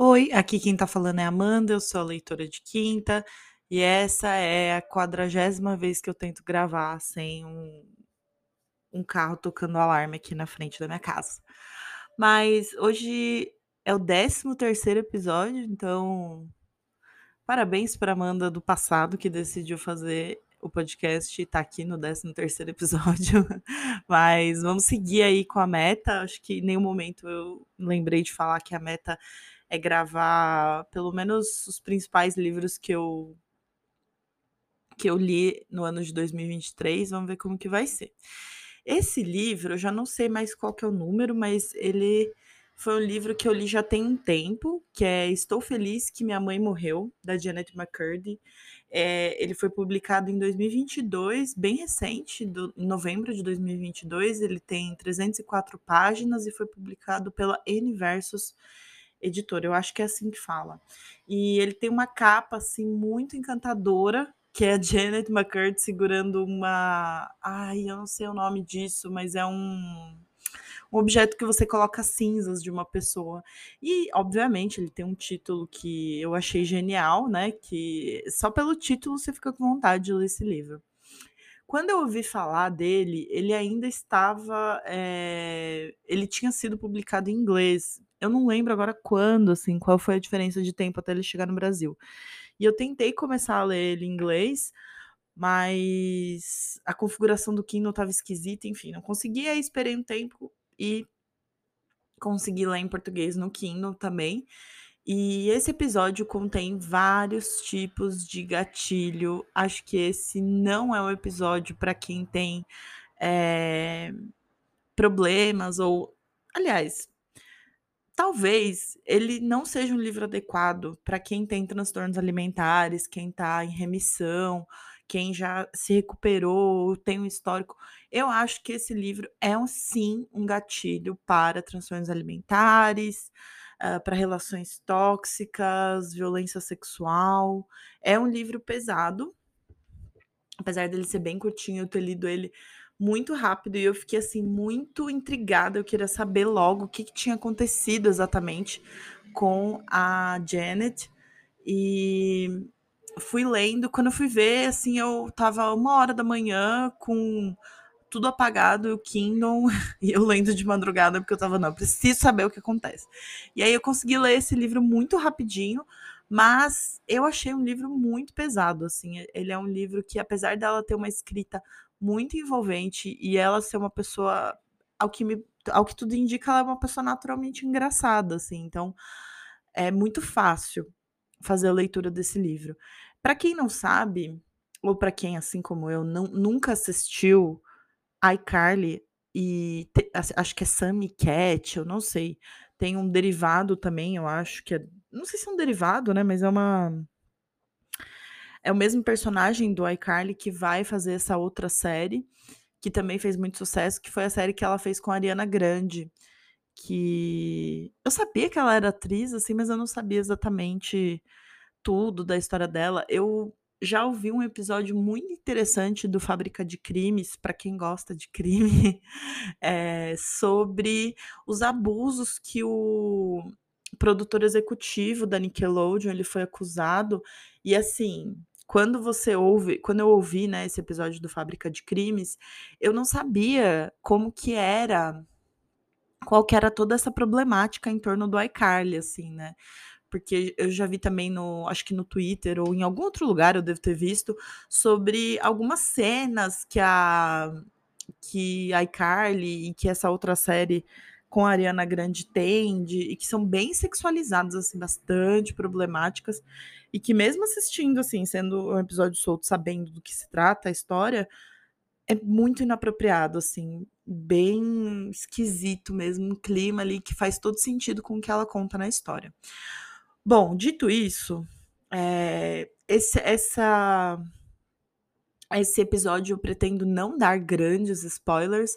Oi, aqui quem tá falando é Amanda, eu sou a leitora de quinta e essa é a quadragésima vez que eu tento gravar sem um, um carro tocando alarme aqui na frente da minha casa. Mas hoje é o 13 terceiro episódio, então parabéns para Amanda do passado que decidiu fazer o podcast e tá aqui no 13 terceiro episódio. Mas vamos seguir aí com a meta. Acho que em nenhum momento eu lembrei de falar que a meta é gravar pelo menos os principais livros que eu que eu li no ano de 2023, vamos ver como que vai ser. Esse livro, eu já não sei mais qual que é o número, mas ele foi um livro que eu li já tem um tempo, que é Estou Feliz que Minha Mãe Morreu, da Janet McCurdy. É, ele foi publicado em 2022, bem recente, do, em novembro de 2022. Ele tem 304 páginas e foi publicado pela N Versus editora, eu acho que é assim que fala. E ele tem uma capa assim muito encantadora, que é a Janet McCurdy segurando uma, ai, eu não sei o nome disso, mas é um um objeto que você coloca cinzas de uma pessoa. E, obviamente, ele tem um título que eu achei genial, né? Que só pelo título você fica com vontade de ler esse livro. Quando eu ouvi falar dele, ele ainda estava. É... Ele tinha sido publicado em inglês. Eu não lembro agora quando, assim, qual foi a diferença de tempo até ele chegar no Brasil. E eu tentei começar a ler ele em inglês, mas a configuração do Kindle estava esquisita, enfim, não consegui. Aí esperei um tempo e consegui ler em português no Kindle também. E esse episódio contém vários tipos de gatilho. Acho que esse não é um episódio para quem tem é, problemas ou. Aliás, talvez ele não seja um livro adequado para quem tem transtornos alimentares, quem está em remissão, quem já se recuperou, tem um histórico. Eu acho que esse livro é um, sim um gatilho para transtornos alimentares, uh, para relações tóxicas, violência sexual. É um livro pesado, apesar dele ser bem curtinho, eu ter lido ele muito rápido e eu fiquei assim muito intrigada. Eu queria saber logo o que, que tinha acontecido exatamente com a Janet. E fui lendo. Quando eu fui ver, assim, eu tava uma hora da manhã com tudo apagado, o Kindle, e eu lendo de madrugada, porque eu tava, não, preciso saber o que acontece. E aí eu consegui ler esse livro muito rapidinho, mas eu achei um livro muito pesado, assim. Ele é um livro que, apesar dela ter uma escrita muito envolvente e ela ser uma pessoa, ao que, me, ao que tudo indica, ela é uma pessoa naturalmente engraçada, assim. Então, é muito fácil fazer a leitura desse livro. Para quem não sabe, ou para quem, assim como eu, não, nunca assistiu iCarly e te, acho que é Sammy Cat, eu não sei. Tem um derivado também, eu acho que é. Não sei se é um derivado, né? Mas é uma. É o mesmo personagem do iCarly que vai fazer essa outra série, que também fez muito sucesso, que foi a série que ela fez com a Ariana Grande. Que eu sabia que ela era atriz, assim, mas eu não sabia exatamente tudo da história dela. Eu já ouvi um episódio muito interessante do Fábrica de Crimes, para quem gosta de crime, é, sobre os abusos que o produtor executivo da Nickelodeon ele foi acusado. E assim, quando você ouve, quando eu ouvi né, esse episódio do Fábrica de Crimes, eu não sabia como que era, qual que era toda essa problemática em torno do iCarly, assim, né? Porque eu já vi também no, acho que no Twitter ou em algum outro lugar eu devo ter visto sobre algumas cenas que a que a iCarly e que essa outra série com a Ariana Grande tem de, e que são bem sexualizadas assim, bastante problemáticas e que mesmo assistindo assim, sendo um episódio solto, sabendo do que se trata a história, é muito inapropriado assim, bem esquisito mesmo, um clima ali que faz todo sentido com o que ela conta na história. Bom, dito isso, é, esse, essa, esse episódio eu pretendo não dar grandes spoilers,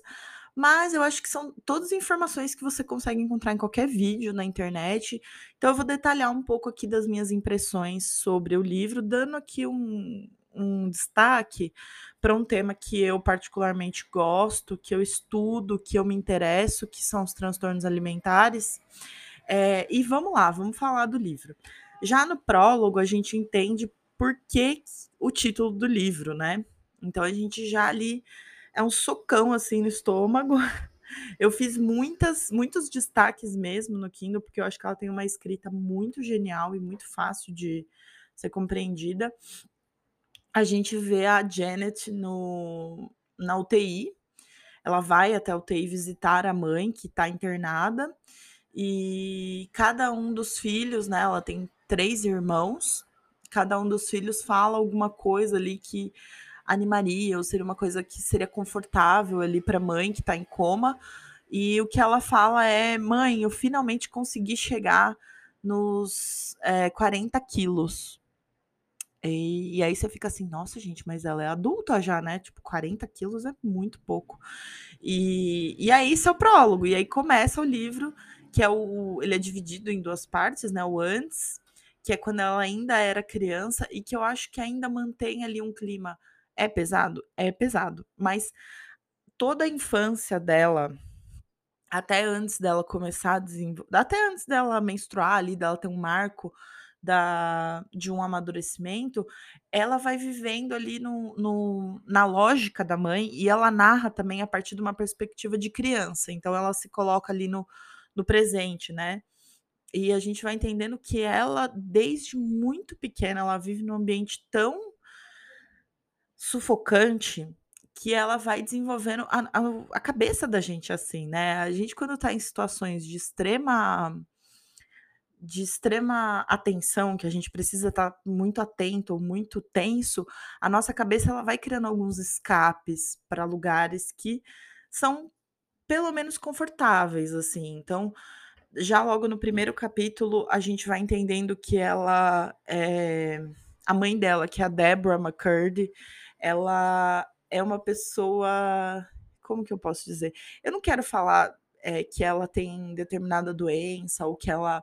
mas eu acho que são todas informações que você consegue encontrar em qualquer vídeo na internet. Então eu vou detalhar um pouco aqui das minhas impressões sobre o livro, dando aqui um, um destaque para um tema que eu particularmente gosto, que eu estudo, que eu me interesso, que são os transtornos alimentares. É, e vamos lá, vamos falar do livro. Já no prólogo, a gente entende por que o título do livro, né? Então a gente já ali é um socão assim no estômago. Eu fiz muitas, muitos destaques mesmo no Kindle, porque eu acho que ela tem uma escrita muito genial e muito fácil de ser compreendida. A gente vê a Janet no, na UTI. Ela vai até a UTI visitar a mãe, que está internada. E cada um dos filhos, né? Ela tem três irmãos. Cada um dos filhos fala alguma coisa ali que animaria, ou seria uma coisa que seria confortável ali para a mãe que está em coma. E o que ela fala é: mãe, eu finalmente consegui chegar nos é, 40 quilos. E, e, aí você fica assim, nossa, gente, mas ela é adulta já, né? Tipo, 40 quilos é muito pouco. E, e aí, seu prólogo. E aí começa o livro, que é o. Ele é dividido em duas partes, né? O antes, que é quando ela ainda era criança, e que eu acho que ainda mantém ali um clima é pesado? É pesado. Mas toda a infância dela, até antes dela começar a desenvolver, até antes dela menstruar ali, dela ter um marco da, de um amadurecimento, ela vai vivendo ali no, no, na lógica da mãe e ela narra também a partir de uma perspectiva de criança. Então ela se coloca ali no, no presente, né? E a gente vai entendendo que ela, desde muito pequena, ela vive num ambiente tão sufocante que ela vai desenvolvendo a, a, a, cabeça da gente assim, né? A gente, quando tá em situações de extrema de extrema atenção, que a gente precisa estar tá muito atento, muito tenso, a nossa cabeça ela vai criando alguns escapes para lugares que são pelo menos confortáveis, assim. Então, já logo no primeiro capítulo, a gente vai entendendo que ela é a mãe dela, que é a Deborah McCurdy, ela é uma pessoa. Como que eu posso dizer? Eu não quero falar é, que ela tem determinada doença ou que ela.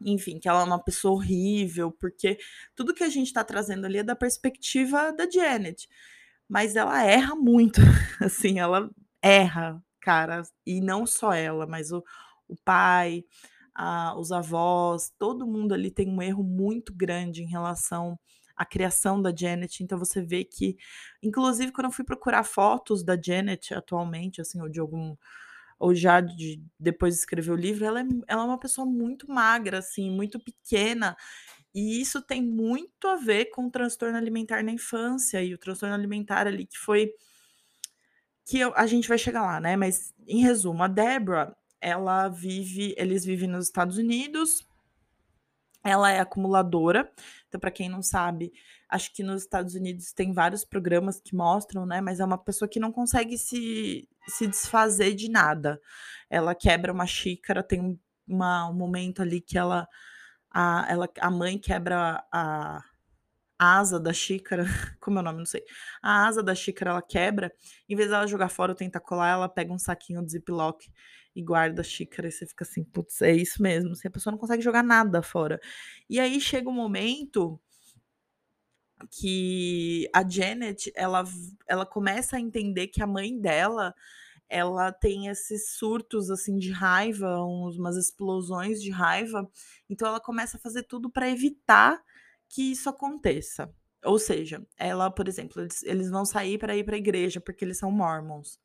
Enfim, que ela é uma pessoa horrível, porque tudo que a gente está trazendo ali é da perspectiva da Janet. Mas ela erra muito, assim, ela erra, cara. E não só ela, mas o, o pai, a, os avós, todo mundo ali tem um erro muito grande em relação a criação da Janet. Então você vê que, inclusive, quando eu fui procurar fotos da Janet atualmente, assim, ou de algum. Ou já de, depois de escrever o livro, ela é, ela é uma pessoa muito magra, assim, muito pequena. E isso tem muito a ver com o transtorno alimentar na infância e o transtorno alimentar ali que foi. Que eu, a gente vai chegar lá, né? Mas, em resumo, a Deborah, ela vive. Eles vivem nos Estados Unidos, ela é acumuladora. Então, para quem não sabe, acho que nos Estados Unidos tem vários programas que mostram, né? Mas é uma pessoa que não consegue se, se desfazer de nada. Ela quebra uma xícara, tem uma, um momento ali que ela a, ela, a mãe quebra a, asa da xícara, como é o nome, não sei. A asa da xícara ela quebra, em vez dela jogar fora ou tentar colar, ela pega um saquinho de ziploc e guarda a xícara e você fica assim, putz, é isso mesmo. Assim, a pessoa não consegue jogar nada fora. E aí chega um momento que a Janet, ela, ela começa a entender que a mãe dela, ela tem esses surtos assim de raiva, uns, umas explosões de raiva. Então ela começa a fazer tudo para evitar que isso aconteça. Ou seja, ela, por exemplo, eles, eles vão sair para ir para a igreja porque eles são mormons.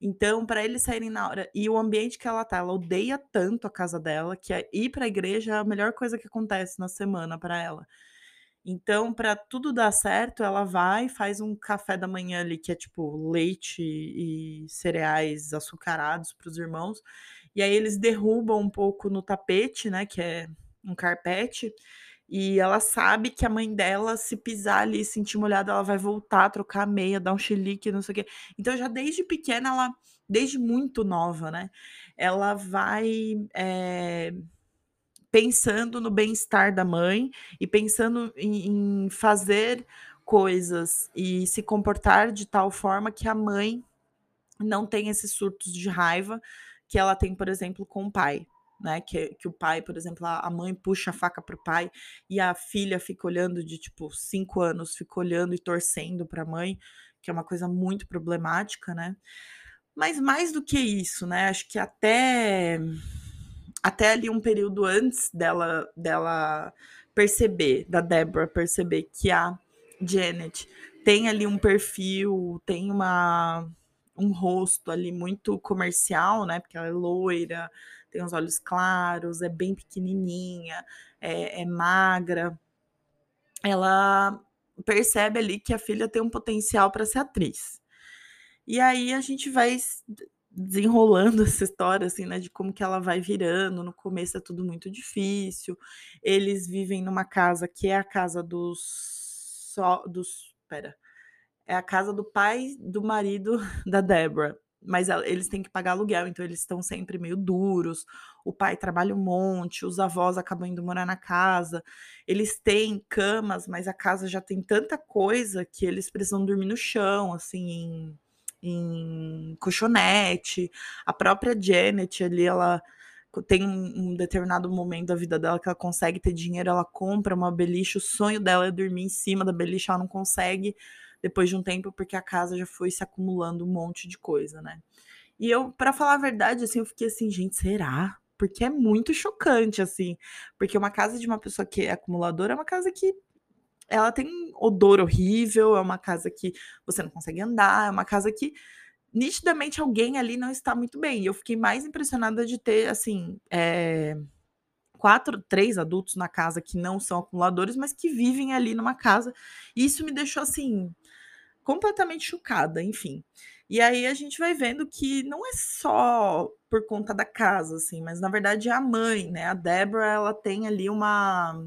Então, para eles saírem na hora. E o ambiente que ela tá, ela odeia tanto a casa dela que é ir para a igreja é a melhor coisa que acontece na semana para ela. Então, para tudo dar certo, ela vai, faz um café da manhã ali que é tipo leite e cereais açucarados para os irmãos. E aí eles derrubam um pouco no tapete, né, que é um carpete e ela sabe que a mãe dela, se pisar ali, sentir molhada, ela vai voltar, trocar a meia, dar um chilique, não sei o quê. Então, já desde pequena, ela, desde muito nova, né? Ela vai é, pensando no bem-estar da mãe e pensando em, em fazer coisas e se comportar de tal forma que a mãe não tenha esses surtos de raiva que ela tem, por exemplo, com o pai né? Que, que o pai, por exemplo, a, mãe puxa a faca pro pai e a filha fica olhando de tipo cinco anos, fica olhando e torcendo para a mãe, que é uma coisa muito problemática, né? Mas mais do que isso, né? Acho que até até ali um período antes dela, dela perceber, da Deborah perceber que a Janet tem ali um perfil, tem uma um rosto ali muito comercial, né? Porque ela é loira, tem os olhos claros, é bem pequenininha, é, é magra. Ela percebe ali que a filha tem um potencial para ser atriz. E aí a gente vai desenrolando essa história, assim, né, de como que ela vai virando. No começo é tudo muito difícil. Eles vivem numa casa que é a casa dos só dos, pera, é a casa do pai do marido da Deborah, mas eles têm que pagar aluguel, então eles estão sempre meio duros. O pai trabalha um monte, os avós acabam indo morar na casa. Eles têm camas, mas a casa já tem tanta coisa que eles precisam dormir no chão, assim, em em colchonete. A própria Janet ali, ela tem um, determinado momento da vida dela que ela consegue ter dinheiro, ela compra uma beliche, o sonho dela é dormir em cima da beliche, ela não consegue depois de um tempo porque a casa já foi se acumulando um monte de coisa, né? E eu, para falar a verdade, assim, eu fiquei assim, gente, será? Porque é muito chocante, assim. Porque uma casa de uma pessoa que é acumuladora é uma casa que ela tem odor horrível, é uma casa que você não consegue andar, é uma casa que nitidamente alguém ali não está muito bem. E eu fiquei mais impressionada de ter, assim, é, quatro, três adultos na casa que não são acumuladores, mas que vivem ali numa casa. E isso me deixou, assim, completamente chocada, enfim. E aí a gente vai vendo que não é só por conta da casa, assim, mas na verdade é a mãe, né? A Deborah, ela tem ali uma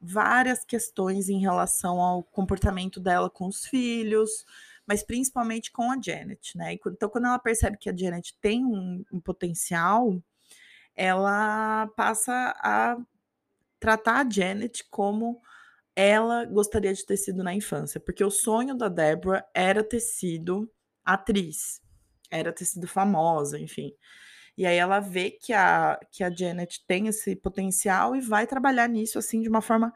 várias questões em relação ao comportamento dela com os filhos, mas principalmente com a Janet, né? Então, quando ela percebe que a Janet tem um, um potencial, ela passa a tratar a Janet como ela gostaria de ter sido na infância, porque o sonho da Deborah era ter sido atriz, era ter sido famosa, enfim. E aí ela vê que a, que a Janet tem esse potencial e vai trabalhar nisso assim de uma forma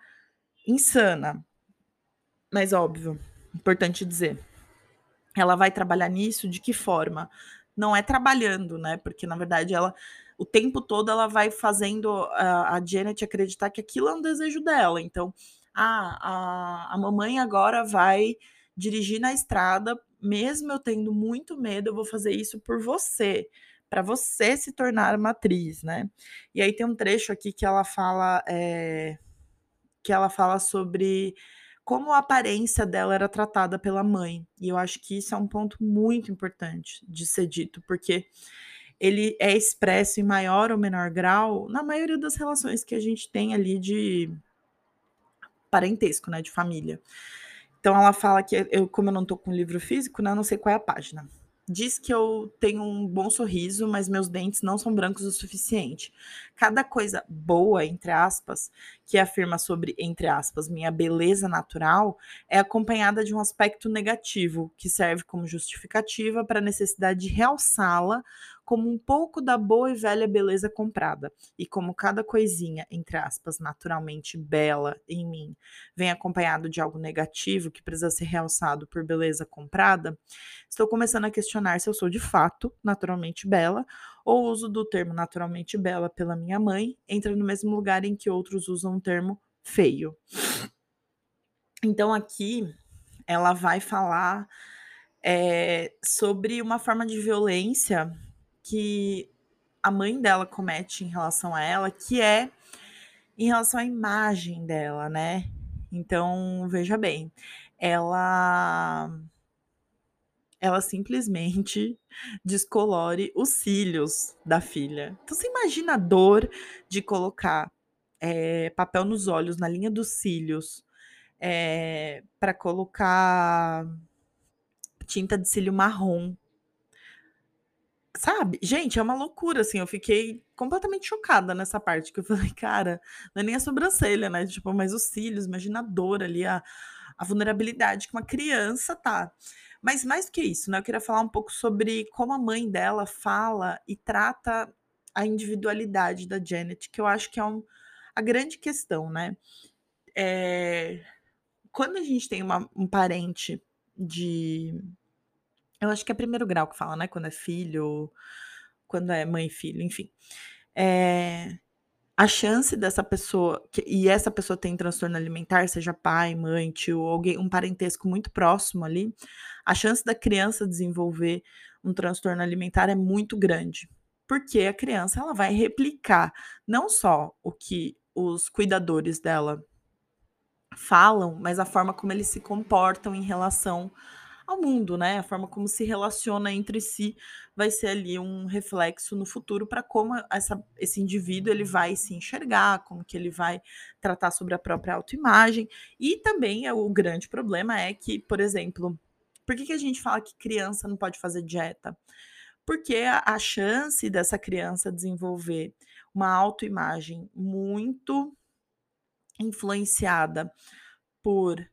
insana. Mas óbvio, importante dizer. Ela vai trabalhar nisso de que forma? Não é trabalhando, né? Porque na verdade ela o tempo todo ela vai fazendo a, a Janet acreditar que aquilo é um desejo dela. Então, ah, a, a mamãe agora vai dirigir na estrada, mesmo eu tendo muito medo, eu vou fazer isso por você para você se tornar uma atriz, né? E aí tem um trecho aqui que ela fala é, que ela fala sobre como a aparência dela era tratada pela mãe. E eu acho que isso é um ponto muito importante de ser dito, porque ele é expresso em maior ou menor grau na maioria das relações que a gente tem ali de parentesco, né, de família. Então ela fala que eu, como eu não tô com livro físico, né, eu não sei qual é a página Diz que eu tenho um bom sorriso, mas meus dentes não são brancos o suficiente. Cada coisa boa, entre aspas, que afirma sobre, entre aspas, minha beleza natural, é acompanhada de um aspecto negativo, que serve como justificativa para a necessidade de realçá-la como um pouco da boa e velha beleza comprada. E como cada coisinha, entre aspas, naturalmente bela em mim, vem acompanhado de algo negativo que precisa ser realçado por beleza comprada, estou começando a questionar se eu sou de fato naturalmente bela ou o uso do termo naturalmente bela pela minha mãe entra no mesmo lugar em que outros usam o termo feio. Então aqui ela vai falar é, sobre uma forma de violência que a mãe dela comete em relação a ela, que é em relação à imagem dela, né? Então, veja bem, ela ela simplesmente descolore os cílios da filha. Então você imagina a dor de colocar é, papel nos olhos, na linha dos cílios, é, eh, para colocar tinta de cílio marrom Sabe? Gente, é uma loucura, assim, eu fiquei completamente chocada nessa parte, que eu falei: "Cara, não é nem a sobrancelha, né, tipo, mas os cílios, imagina a dor ali, a a vulnerabilidade que uma criança tá". Mas mais do que isso, né, eu queria falar um pouco sobre como a mãe dela fala e trata a individualidade da Janet, que eu acho que é um a grande questão, né. Eh, quando a gente tem uma um parente de eu acho que é primeiro grau que fala, né, quando é filho, quando é mãe e filho, enfim. é, a chance dessa pessoa, que, e essa pessoa tem transtorno alimentar, seja pai, mãe, tio, alguém, um parentesco muito próximo ali, a chance da criança desenvolver um transtorno alimentar é muito grande. Porque a criança ela vai replicar não só o que os cuidadores dela falam, mas a forma como eles se comportam em relação ao mundo, né? A forma como se relaciona entre si vai ser ali um reflexo no futuro para como essa, esse indivíduo ele vai se enxergar, como que ele vai tratar sobre a própria autoimagem. E também é, o grande problema é que, por exemplo, por que, que a gente fala que criança não pode fazer dieta? Porque a, a chance dessa criança desenvolver uma autoimagem muito influenciada por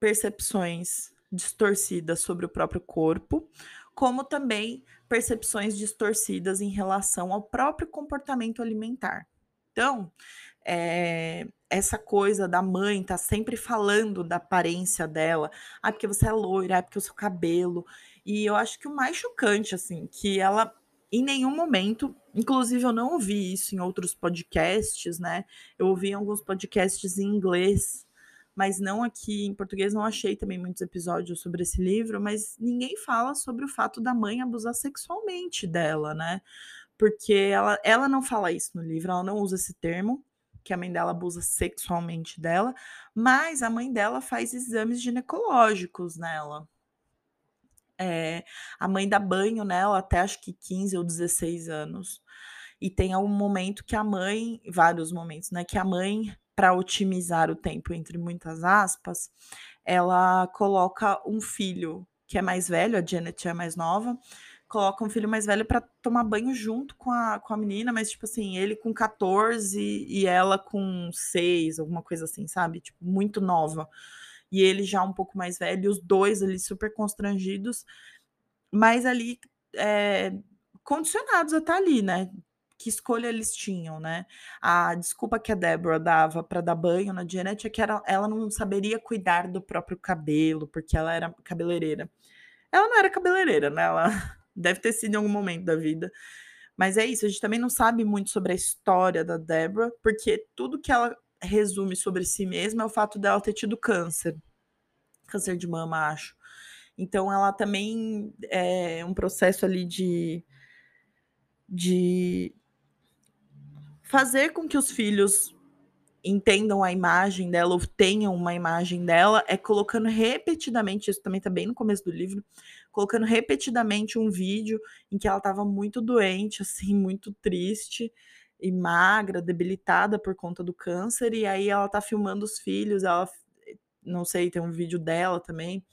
percepções distorcidas sobre o próprio corpo, como também percepções distorcidas em relação ao próprio comportamento alimentar. Então, é, essa coisa da mãe tá sempre falando da aparência dela, ah, porque você é loira, ah, porque o seu cabelo. E eu acho que o mais chocante, assim, que ela em nenhum momento, inclusive eu não ouvi isso em outros podcasts, né? Eu ouvi em alguns podcasts em inglês mas não aqui em português, não achei também muitos episódios sobre esse livro, mas ninguém fala sobre o fato da mãe abusar sexualmente dela, né? Porque ela, ela não fala isso no livro, ela não usa esse termo, que a mãe dela abusa sexualmente dela, mas a mãe dela faz exames ginecológicos nela. É, a mãe dá banho nela até acho que 15 ou 16 anos. E tem um momento que a mãe, vários momentos, né? Que a mãe para otimizar o tempo, entre muitas aspas, ela coloca um filho que é mais velho, a Janet é mais nova, coloca um filho mais velho para tomar banho junto com a, com a menina, mas tipo assim, ele com 14 e ela com 6, alguma coisa assim, sabe? Tipo, muito nova. E ele já um pouco mais velho, os dois ali super constrangidos, mas ali é, condicionados a estar tá ali, né? Que escolha eles tinham, né? A desculpa que a Deborah dava para dar banho na Janet é que era, ela não saberia cuidar do próprio cabelo, porque ela era cabeleireira. Ela não era cabeleireira, né? Ela deve ter sido em algum momento da vida. Mas é isso, a gente também não sabe muito sobre a história da Deborah, porque tudo que ela resume sobre si mesma é o fato dela ter tido câncer. Câncer de mama, acho. Então ela também é um processo ali de de fazer com que os filhos entendam a imagem dela ou tenham uma imagem dela é colocando repetidamente, isso também tá bem no começo do livro, colocando repetidamente um vídeo em que ela estava muito doente, assim, muito triste e magra, debilitada por conta do câncer, e aí ela tá filmando os filhos, ela não sei, tem um vídeo dela também,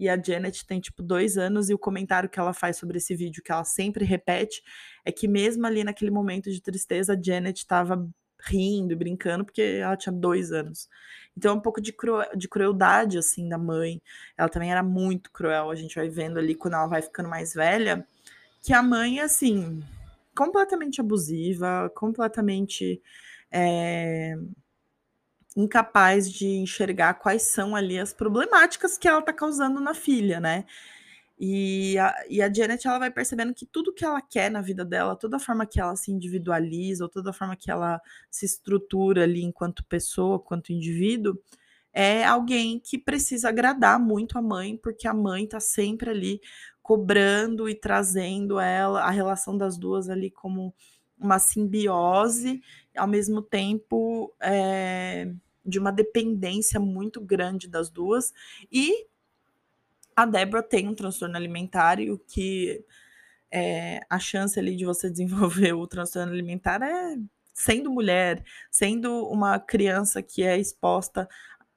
e a Janet tem tipo dois anos, e o comentário que ela faz sobre esse vídeo, que ela sempre repete, é que mesmo ali naquele momento de tristeza, a Janet estava rindo e brincando, porque ela tinha dois anos. Então é um pouco de, cru de crueldade, assim, da mãe. Ela também era muito cruel, a gente vai vendo ali quando ela vai ficando mais velha, que a mãe, assim, completamente abusiva, completamente. É incapaz de enxergar quais são ali as problemáticas que ela está causando na filha, né? E a, e a Janet ela vai percebendo que tudo que ela quer na vida dela, toda a forma que ela se individualiza, ou toda a forma que ela se estrutura ali enquanto pessoa, quanto indivíduo, é alguém que precisa agradar muito a mãe, porque a mãe está sempre ali cobrando e trazendo ela, a relação das duas ali como uma simbiose, ao mesmo tempo é, de uma dependência muito grande das duas. E a Débora tem um transtorno alimentar e o que é, a chance ali de você desenvolver o transtorno alimentar é sendo mulher, sendo uma criança que é exposta,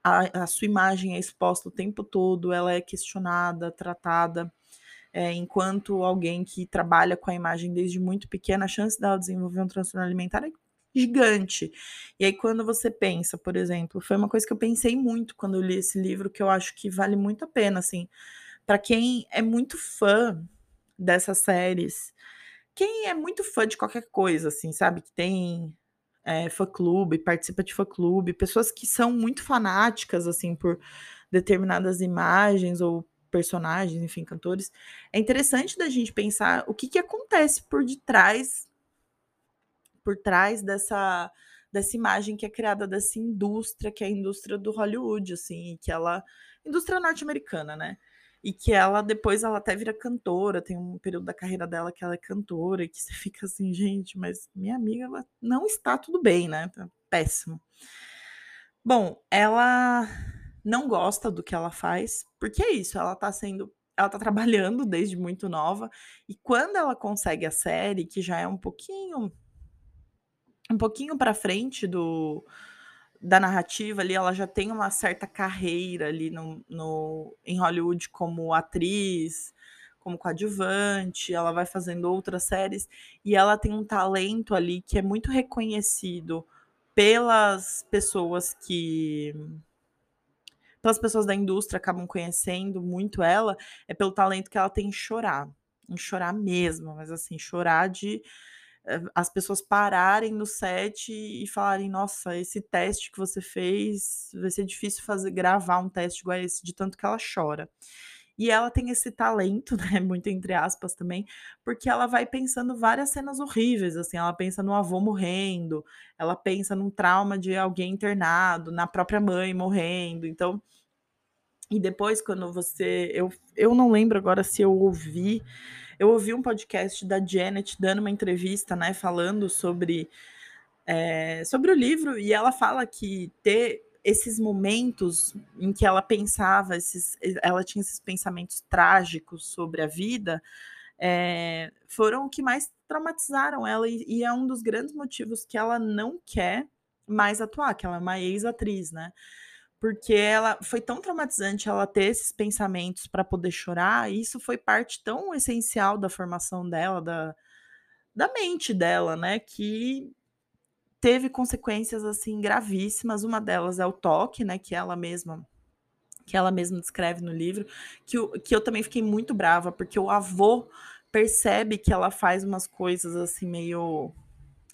a, a sua imagem é exposta o tempo todo, ela é questionada, tratada é, enquanto alguém que trabalha com a imagem desde muito pequena, a chance dela desenvolver um transtorno alimentar é gigante. E aí, quando você pensa, por exemplo, foi uma coisa que eu pensei muito quando eu li esse livro, que eu acho que vale muito a pena, assim, para quem é muito fã dessas séries, quem é muito fã de qualquer coisa, assim, sabe, que tem é, fã-clube, participa de fã-clube, pessoas que são muito fanáticas, assim, por determinadas imagens ou personagens, enfim, cantores, é interessante da gente pensar o que, que acontece por detrás por trás dessa dessa imagem que é criada dessa indústria, que é a indústria do Hollywood, assim, que ela indústria norte-americana, né? E que ela depois ela até vira cantora, tem um período da carreira dela que ela é cantora e que você fica assim, gente, mas minha amiga ela não está tudo bem, né? Tá péssimo. Bom, ela não gosta do que ela faz, porque é isso, ela tá sendo ela tá trabalhando desde muito nova, e quando ela consegue a série, que já é um pouquinho um pouquinho para frente do da narrativa ali, ela já tem uma certa carreira ali no, no em Hollywood como atriz, como coadjuvante, ela vai fazendo outras séries e ela tem um talento ali que é muito reconhecido pelas pessoas que pelas pessoas da indústria acabam conhecendo muito ela, é pelo talento que ela tem em chorar, em chorar mesmo, mas assim, chorar de as pessoas pararem no set e falarem: "Nossa, esse teste que você fez, vai ser difícil fazer gravar um teste igual esse", de tanto que ela chora. E ela tem esse talento, né, muito entre aspas também, porque ela vai pensando várias cenas horríveis, assim, ela pensa no avô morrendo, ela pensa num trauma de alguém internado, na própria mãe morrendo, então e depois quando você eu eu não lembro agora se eu ouvi eu ouvi um podcast da Janet dando uma entrevista, né, falando sobre, é, sobre o livro, e ela fala que ter esses momentos em que ela pensava, esses, ela tinha esses pensamentos trágicos sobre a vida, é, foram o que mais traumatizaram ela, e, e, é um dos grandes motivos que ela não quer mais atuar, que ela é uma ex-atriz, né? Porque ela foi tão traumatizante ela ter esses pensamentos para poder chorar, e isso foi parte tão essencial da formação dela, da, da mente dela, né, que teve consequências assim gravíssimas. Uma delas é o toque, né, que ela mesma que ela mesma descreve no livro, que, que eu também fiquei muito brava, porque o avô percebe que ela faz umas coisas assim meio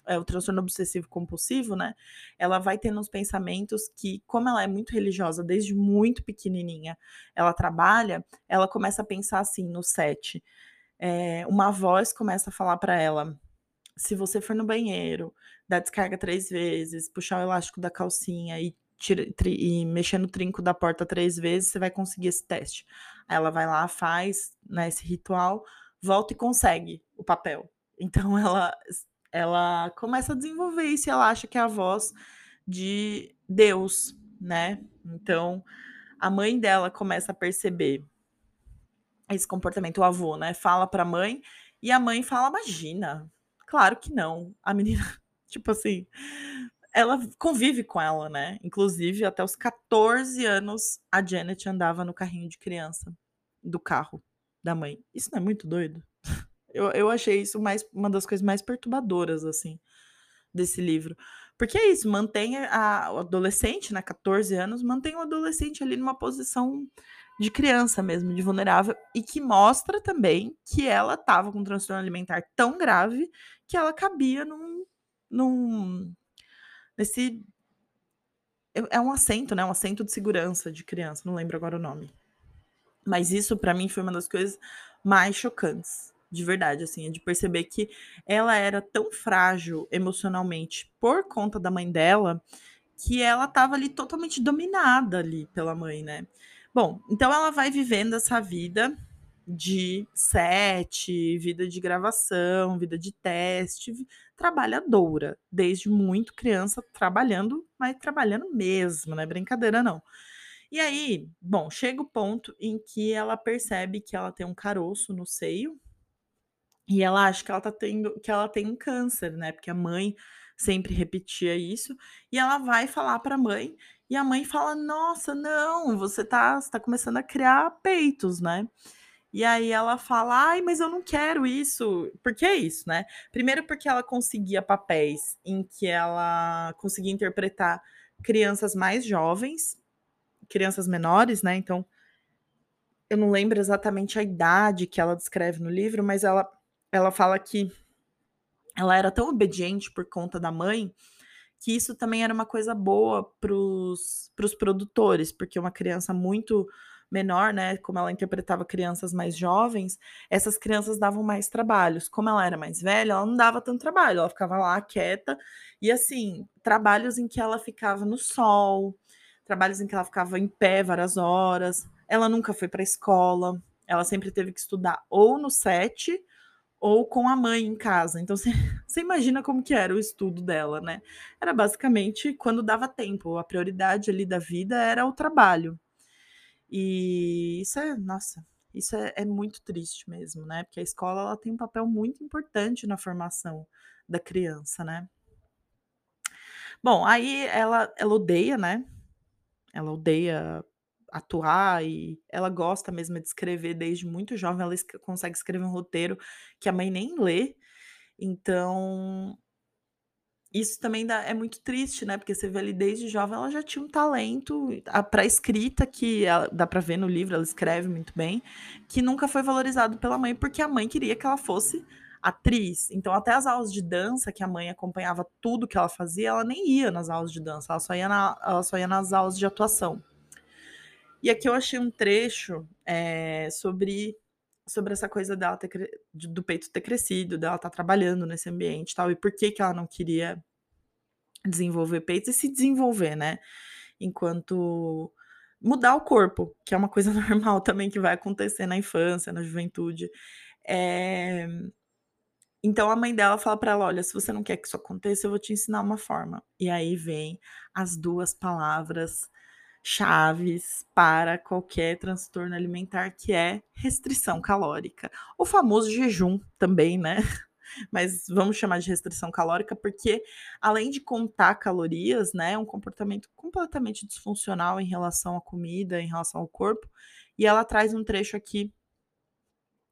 é, o transtorno obsessivo compulsivo, né? Ela vai tendo uns pensamentos que, como ela é muito religiosa desde muito pequenininha, ela trabalha, ela começa a pensar assim no set. É, uma voz começa a falar para ela: se você for no banheiro, dar descarga três vezes, puxar o elástico da calcinha e, tira, tri, e mexer no trinco da porta três vezes, você vai conseguir esse teste. Aí ela vai lá, faz né, esse ritual, volta e consegue o papel. Então ela ela começa a desenvolver isso e ela acha que é a voz de Deus, né? Então, a mãe dela começa a perceber esse comportamento, o avô, né? Fala para a mãe e a mãe fala: "Imagina, claro que não". A menina, tipo assim, ela convive com ela, né? Inclusive, até os 14 anos, a Janet andava no carrinho de criança do carro da mãe. Isso não é muito doido? Eu, eu achei isso mais uma das coisas mais perturbadoras, assim, desse livro. Porque é isso, mantém a, o adolescente, né, 14 anos, mantém o adolescente ali numa posição de criança mesmo, de vulnerável, e que mostra também que ela estava com um transtorno alimentar tão grave que ela cabia num. num nesse. É, um assento, né? Um assento de segurança de criança, não lembro agora o nome. Mas isso, para mim, foi uma das coisas mais chocantes de verdade, assim, de perceber que ela era tão frágil emocionalmente por conta da mãe dela, que ela estava ali totalmente dominada ali pela mãe, né? Bom, então ela vai vivendo essa vida de set, vida de gravação, vida de teste, trabalhadora, desde muito criança trabalhando, mas trabalhando mesmo, não é brincadeira não. E aí, bom, chega o ponto em que ela percebe que ela tem um caroço no seio, e ela acha que ela tá tendo que ela tem um câncer, né, porque a mãe sempre repetia isso, e ela vai falar para a mãe, e a mãe fala: "Nossa, não, você tá você tá começando a criar peitos, né". E aí ela fala: "Ai, mas eu não quero isso". Por que isso, né? Primeiro porque ela conseguia papéis em que ela conseguia interpretar crianças mais jovens, crianças menores, né, então eu não lembro exatamente a idade que ela descreve no livro, mas ela ela fala que ela era tão obediente por conta da mãe que isso também era uma coisa boa para os produtores, porque uma criança muito menor, né, como ela interpretava crianças mais jovens, essas crianças davam mais trabalhos. Como ela era mais velha, ela não dava tanto trabalho, ela ficava lá quieta e assim, trabalhos em que ela ficava no sol, trabalhos em que ela ficava em pé várias horas. Ela nunca foi para a escola, ela sempre teve que estudar ou no set ou com a mãe em casa. Então você, imagina como que era o estudo dela, né? Era basicamente quando dava tempo, a prioridade ali da vida era o trabalho. E isso é, nossa, isso é, é muito triste mesmo, né? Porque a escola ela tem um papel muito importante na formação da criança, né? Bom, aí ela, ela odeia, né? Ela odeia atuar e ela gosta mesmo de escrever desde muito jovem. Ela consegue escrever um roteiro que a mãe nem lê. Então, isso também dá, é muito triste, né? Porque você vê ali desde jovem, ela já tinha um talento para escrita, que ela, dá para ver no livro, ela escreve muito bem, que nunca foi valorizado pela mãe, porque a mãe queria que ela fosse atriz. Então, até as aulas de dança, que a mãe acompanhava tudo que ela fazia, ela nem ia nas aulas de dança, ela só ia, na, ela só ia nas aulas de atuação. E aqui eu achei um trecho é, sobre sobre essa coisa dela ter, do peito ter crescido, dela estar tá trabalhando nesse ambiente tal, e por que, que ela não queria desenvolver peitos e se desenvolver, né? Enquanto mudar o corpo, que é uma coisa normal também que vai acontecer na infância, na juventude. É... Então a mãe dela fala para ela: olha, se você não quer que isso aconteça, eu vou te ensinar uma forma. E aí vem as duas palavras chaves para qualquer transtorno alimentar, que é restrição calórica. O famoso jejum também, né? Mas vamos chamar de restrição calórica porque, além de contar calorias, né, é um comportamento completamente disfuncional em relação à comida, em relação ao corpo. E ela traz um trecho aqui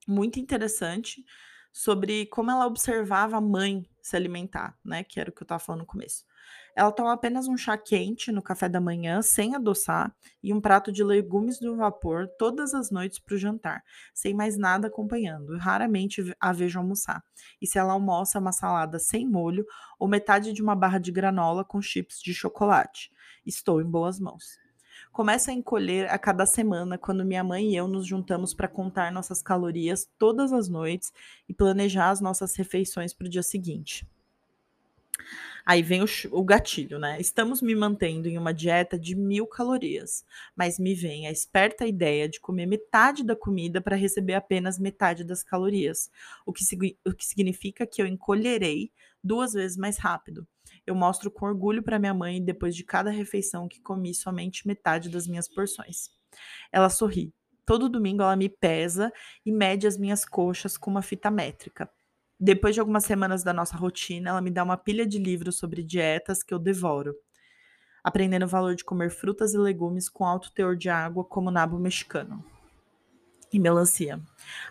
muito interessante sobre como ela observava a mãe se alimentar, né? Que era o que eu estava falando no começo. Ela toma apenas um chá quente no café da manhã, sem adoçar, e um prato de legumes do vapor todas as noites para o jantar, sem mais nada acompanhando. Raramente a vejo almoçar. E se ela almoça, uma salada sem molho ou metade de uma barra de granola com chips de chocolate. Estou em boas mãos. Começa a encolher a cada semana quando minha mãe e eu nos juntamos para contar nossas calorias todas as noites e planejar as nossas refeições para o dia seguinte. Aí vem o, o, gatilho, né? Estamos me mantendo em uma dieta de mil calorias, mas me vem a esperta ideia de comer metade da comida para receber apenas metade das calorias, o que, o que significa que eu encolherei duas vezes mais rápido. Eu mostro com orgulho para minha mãe depois de cada refeição que comi somente metade das minhas porções. Ela sorri. Todo domingo ela me pesa e mede as minhas coxas com uma fita métrica. Depois de algumas semanas da nossa rotina, ela me dá uma pilha de livros sobre dietas que eu devoro, aprendendo o valor de comer frutas e legumes com alto teor de água, como nabo mexicano e melancia.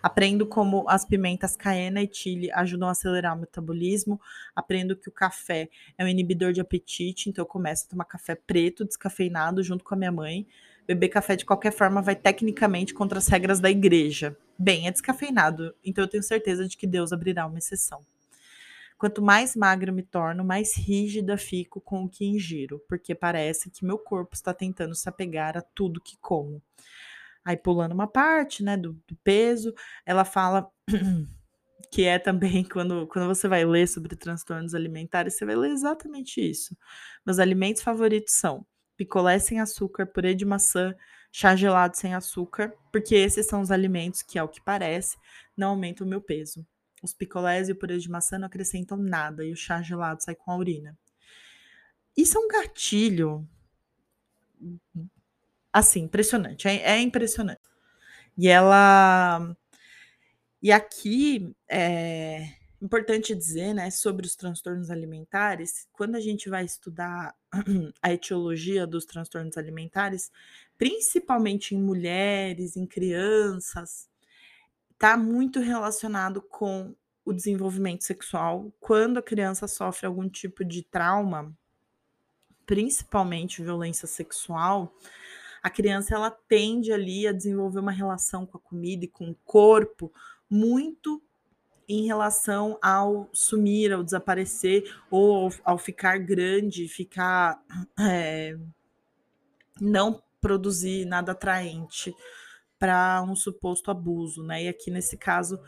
Aprendo como as pimentas cayena e chile ajudam a acelerar o metabolismo. Aprendo que o café é um inibidor de apetite, então eu começo a tomar café preto, descafeinado, junto com a minha mãe. Beber café de qualquer forma vai tecnicamente contra as regras da igreja. Bem, é descafeinado, então eu tenho certeza de que Deus abrirá uma exceção. Quanto mais magra me torno, mais rígida fico com o que ingiro, porque parece que meu corpo está tentando se apegar a tudo que como. Aí pulando uma parte, né, do, do peso, ela fala que é também quando, quando você vai ler sobre transtornos alimentares, você vai ler exatamente isso. Meus alimentos favoritos são picolé sem açúcar, purê de maçã, chá gelado sem açúcar, porque esses são os alimentos que, ao que parece, não aumentam o meu peso. Os picolés e o purê de maçã não acrescentam nada e o chá gelado sai com a urina. Isso é um gatilho. Assim, impressionante. É, é impressionante. E ela. E aqui é importante dizer, né, sobre os transtornos alimentares, quando a gente vai estudar a etiologia dos transtornos alimentares, principalmente em mulheres, em crianças, está muito relacionado com o desenvolvimento sexual. Quando a criança sofre algum tipo de trauma, principalmente violência sexual, a criança ela tende ali a desenvolver uma relação com a comida e com o corpo muito em relação ao sumir, ao desaparecer, ou ao, ficar grande, ficar é, não produzir nada atraente para um suposto abuso, né? E aqui nesse caso,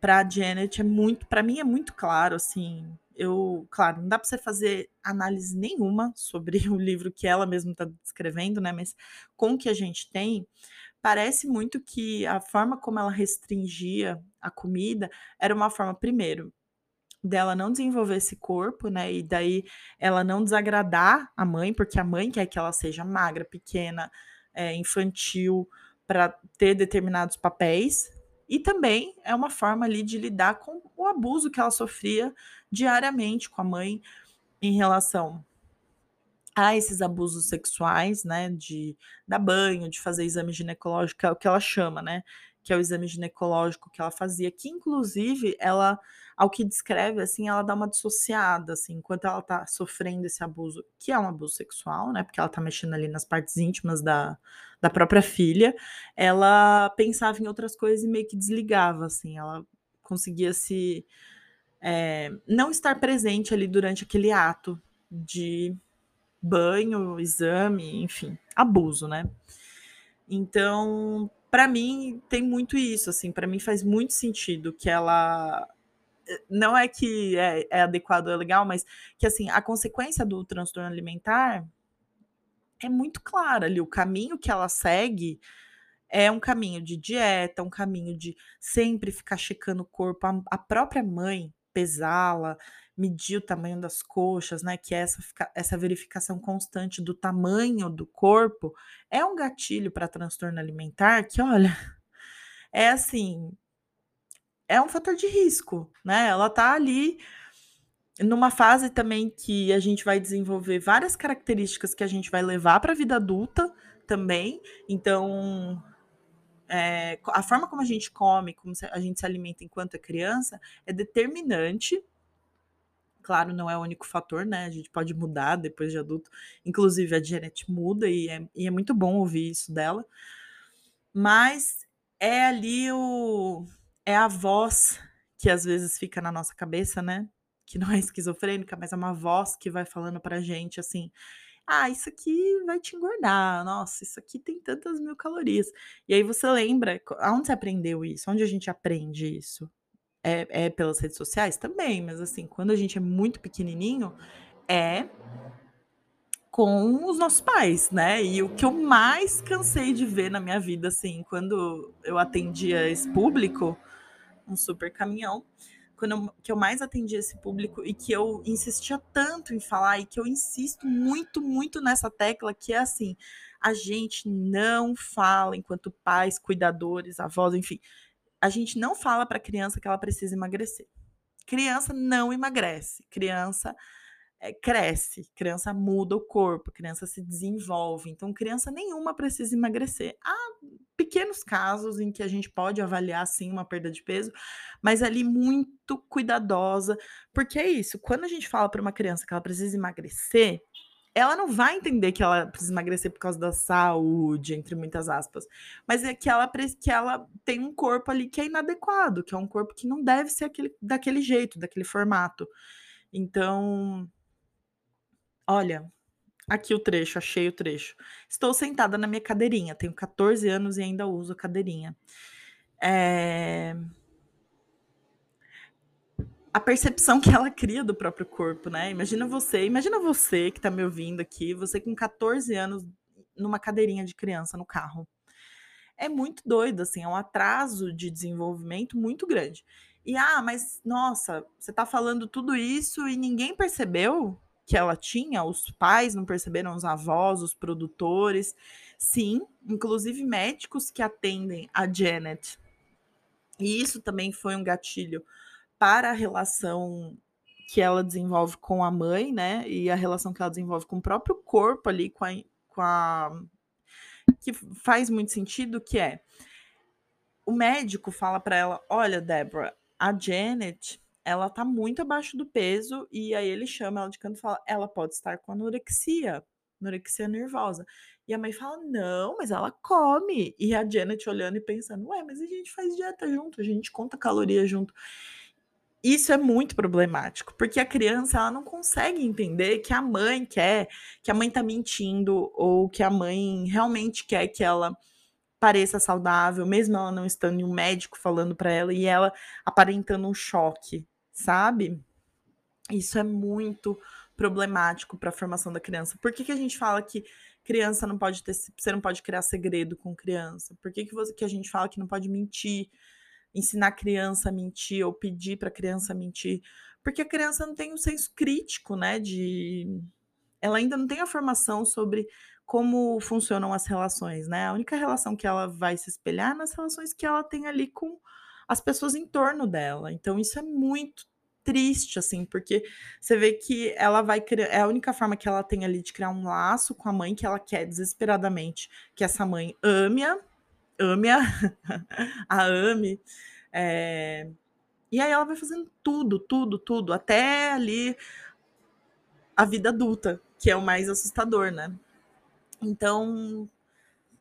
para Janet é muito, para mim é muito claro, assim. Eu, claro, não dá para você fazer análise nenhuma sobre o livro que ela mesma está descrevendo, né? Mas com o que a gente tem, parece muito que a forma como ela restringia a comida era uma forma, primeiro, dela não desenvolver esse corpo, né? E daí ela não desagradar a mãe, porque a mãe quer que ela seja magra, pequena, é, infantil, para ter determinados papéis. E também é uma forma ali de lidar com o abuso que ela sofria diariamente com a mãe em relação a esses abusos sexuais, né, de dar banho, de fazer exame ginecológico, é o que ela chama, né, que é o exame ginecológico que ela fazia, que inclusive ela, ao que descreve, assim, ela dá uma dissociada, assim, enquanto ela tá sofrendo esse abuso, que é um abuso sexual, né, porque ela tá mexendo ali nas partes íntimas da, da própria filha, ela pensava em outras coisas e meio que desligava, assim, ela conseguia se... É, não estar presente ali durante aquele ato de banho, exame, enfim, abuso, né? Então, para mim tem muito isso, assim, para mim faz muito sentido que ela eh, não é que é, é adequado é legal, mas que assim, a consequência do transtorno alimentar é muito clara ali, o caminho que ela segue é um caminho de dieta, um caminho de sempre ficar checando o corpo, a, a própria mãe pesá-la, medir o tamanho das coxas, né? Que é essa, essa verificação constante do tamanho do corpo é um gatilho para transtorno alimentar que, olha, é assim, é um fator de risco, né? Ela tá ali numa fase também que a gente vai desenvolver várias características que a gente vai levar para a vida adulta também. Então, é, a forma como a gente come, como a gente se alimenta enquanto é criança, é determinante Claro, não é o único fator, né? A gente pode mudar depois de adulto. Inclusive, a Janet muda e é, e é muito bom ouvir isso dela. Mas é ali o. É a voz que às vezes fica na nossa cabeça, né? Que não é esquizofrênica, mas é uma voz que vai falando pra gente assim: ah, isso aqui vai te engordar, nossa, isso aqui tem tantas mil calorias. E aí você lembra, aonde você aprendeu isso? Onde a gente aprende isso? É, é pelas redes sociais? Também, mas assim, quando a gente é muito pequenininho, é com os nossos pais, né? E o que eu mais cansei de ver na minha vida, assim, quando eu atendia esse público, um super caminhão, quando eu, que eu mais atendia esse público e que eu insistia tanto em falar e que eu insisto muito, muito nessa tecla, que é assim, a gente não fala enquanto pais, cuidadores, avós, enfim, a gente não fala para a criança que ela precisa emagrecer. Criança não emagrece, criança é, cresce, criança muda o corpo, criança se desenvolve. Então, criança nenhuma precisa emagrecer. Há pequenos casos em que a gente pode avaliar sim uma perda de peso, mas ali muito cuidadosa, porque é isso. Quando a gente fala para uma criança que ela precisa emagrecer, ela não vai entender que ela precisa emagrecer por causa da saúde, entre muitas aspas, mas é que ela, que ela tem um corpo ali que é inadequado, que é um corpo que não deve ser aquele, daquele jeito, daquele formato. Então, olha, aqui o trecho, achei o trecho. Estou sentada na minha cadeirinha, tenho 14 anos e ainda uso cadeirinha. É a percepção que ela cria do próprio corpo, né? Imagina você, imagina você que tá me ouvindo aqui, você com 14 anos numa cadeirinha de criança no carro. É muito doido, assim, é um atraso de desenvolvimento muito grande. E ah, mas nossa, você tá falando tudo isso e ninguém percebeu que ela tinha, os pais não perceberam, os avós, os produtores. Sim, inclusive médicos que atendem a Janet. E isso também foi um gatilho para a relação que ela desenvolve com a mãe, né? E a relação que ela desenvolve com o próprio corpo ali, com a, com a que faz muito sentido, que é o médico fala para ela: "Olha, Deborah, a Janet, ela tá muito abaixo do peso" e aí ele chama ela de canto e fala: "Ela pode estar com anorexia, anorexia nervosa". E a mãe fala: "Não, mas ela come". E a Janet olhando e pensando: "Ué, mas a gente faz dieta junto, a gente conta calorias junto". isso é muito problemático, porque a criança ela não consegue entender que a mãe quer, que a mãe tá mentindo ou que a mãe realmente quer que ela pareça saudável, mesmo ela não estando em um médico falando para ela e ela aparentando um choque, sabe? Isso é muito problemático para a formação da criança. Por que, que a gente fala que criança não pode ter, você não pode criar segredo com criança? Por que, que, você, que a gente fala que não pode mentir, ensinar a criança a mentir ou pedir para a criança mentir? Porque a criança não tem um senso crítico, né? De ela ainda não tem a formação sobre como funcionam as relações, né? A única relação que ela vai se espelhar é nas relações que ela tem ali com as pessoas em torno dela. Então isso é muito triste, assim, porque você vê que ela vai criar. É a única forma que ela tem ali de criar um laço com a mãe que ela quer desesperadamente que essa mãe ame-a, ame-a, a ame. É... E aí ela vai fazendo tudo, tudo, tudo, até ali a vida adulta, que é o mais assustador, né? Então,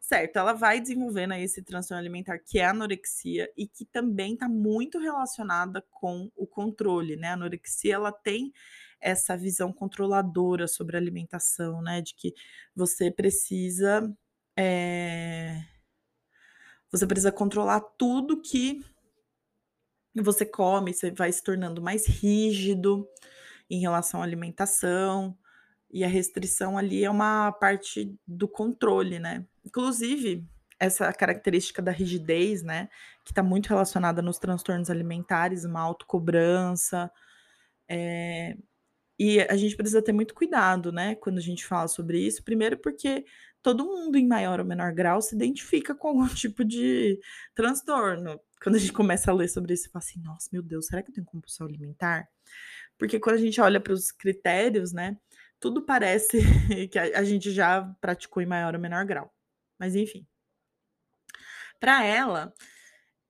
certo, ela vai desenvolvendo aí esse transtorno alimentar que é a anorexia e que também está muito relacionada com o controle, né? A anorexia ela tem essa visão controladora sobre a alimentação, né? De que você precisa é... você precisa controlar tudo que você come, você vai se tornando mais rígido em relação à alimentação. E a restrição ali é uma parte do controle, né? Inclusive, essa característica da rigidez, né, que está muito relacionada nos transtornos alimentares, uma autocobrança. É... E a gente precisa ter muito cuidado, né, quando a gente fala sobre isso. Primeiro, porque todo mundo, em maior ou menor grau, se identifica com algum tipo de transtorno. Quando a gente começa a ler sobre isso, fala assim: nossa, meu Deus, será que eu tenho compulsão alimentar? Porque quando a gente olha para os critérios, né, tudo parece que a gente já praticou em maior ou menor grau. Mas enfim. Para ela,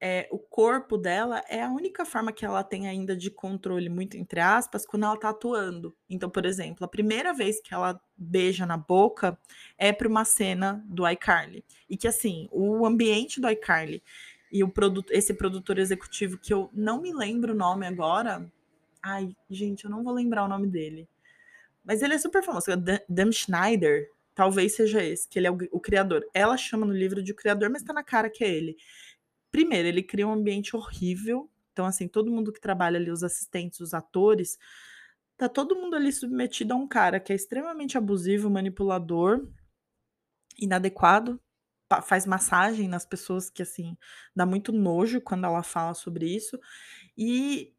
é, o corpo dela é a única forma que ela tem ainda de controle, muito entre aspas, quando ela tá atuando. Então, por exemplo, a primeira vez que ela beija na boca é para uma cena do iCarly. E que, assim, o ambiente do iCarly e o produto, esse produtor executivo, que eu não me lembro o nome agora. Ai, gente, eu não vou lembrar o nome dele. Mas ele é super famoso. É Dan Schneider, talvez seja esse, que ele é o, o, criador. Ela chama no livro de criador, mas tá na cara que é ele. Primeiro, ele cria um ambiente horrível. Então, assim, todo mundo que trabalha ali, os assistentes, os atores, tá todo mundo ali submetido a um cara que é extremamente abusivo, manipulador, inadequado, faz massagem nas pessoas que, assim, dá muito nojo quando ela fala sobre isso. E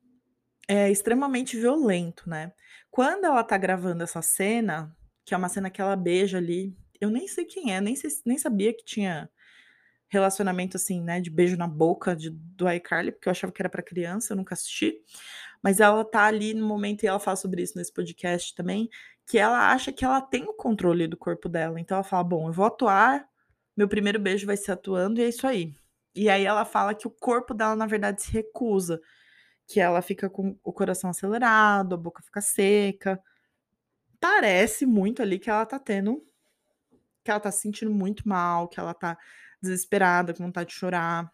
é extremamente violento, né. Quando ela tá gravando essa cena, que é uma cena que ela beija ali, eu nem sei quem é, nem sei nem sabia que tinha relacionamento, assim, né, de beijo na boca de do iCarly, porque eu achava que era para criança, eu nunca assisti. Mas ela tá ali no momento e ela fala sobre isso nesse podcast também, que ela acha que ela tem o controle do corpo dela, então ela fala: "Bom, eu vou atuar, meu primeiro beijo vai ser atuando e é isso aí". E aí ela fala que o corpo dela na verdade se recusa que ela fica com o coração acelerado, a boca fica seca. Parece muito ali que ela tá tendo que ela tá se sentindo muito mal, que ela tá desesperada, com vontade de chorar.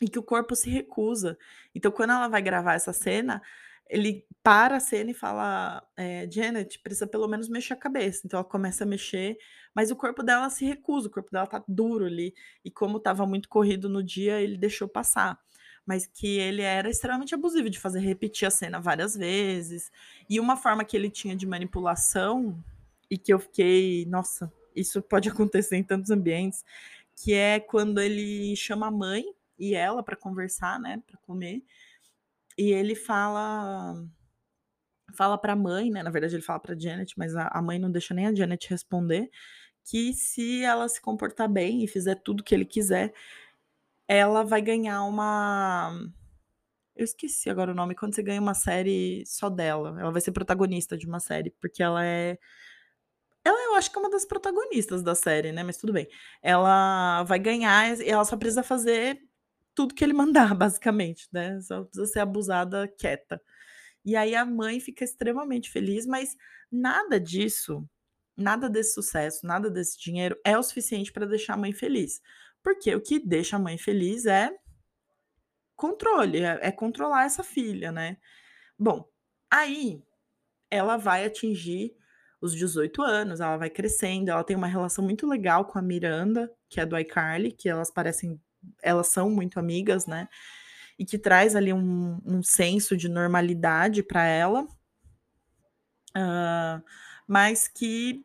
E que o corpo se recusa. Então, quando ela vai gravar essa cena, ele para a cena e fala: é, Janet, precisa pelo menos mexer a cabeça. Então ela começa a mexer, mas o corpo dela se recusa, o corpo dela tá duro ali. E como estava muito corrido no dia, ele deixou passar mas que ele era extremamente abusivo de fazer repetir a cena várias vezes. E uma forma que ele tinha de manipulação, e que eu fiquei, nossa, isso pode acontecer em tantos ambientes, que é quando ele chama a mãe e ela para conversar, né, para comer, e ele fala fala para a mãe, né, na verdade ele fala para Janet, mas a, a mãe não deixa nem a Janet responder, que se ela se comportar bem e fizer tudo que ele quiser, ela vai ganhar uma eu esqueci agora o nome, quando você ganha uma série só dela. Ela vai ser protagonista de uma série, porque ela é ela eu acho que é uma das protagonistas da série, né, mas tudo bem. Ela vai ganhar e ela só precisa fazer tudo que ele mandar, basicamente, né, só precisa ser abusada quieta. E aí a mãe fica extremamente feliz, mas nada disso, nada desse sucesso, nada desse dinheiro é o suficiente para deixar a mãe feliz. Porque o que deixa a mãe feliz é controle, é é controlar essa filha, né. Bom, aí ela vai atingir os 18 anos, ela vai crescendo, ela tem uma relação muito legal com a Miranda, que é do iCarly, que elas parecem elas são muito amigas, né, e que traz ali um um senso de normalidade pra ela. Hã, mas que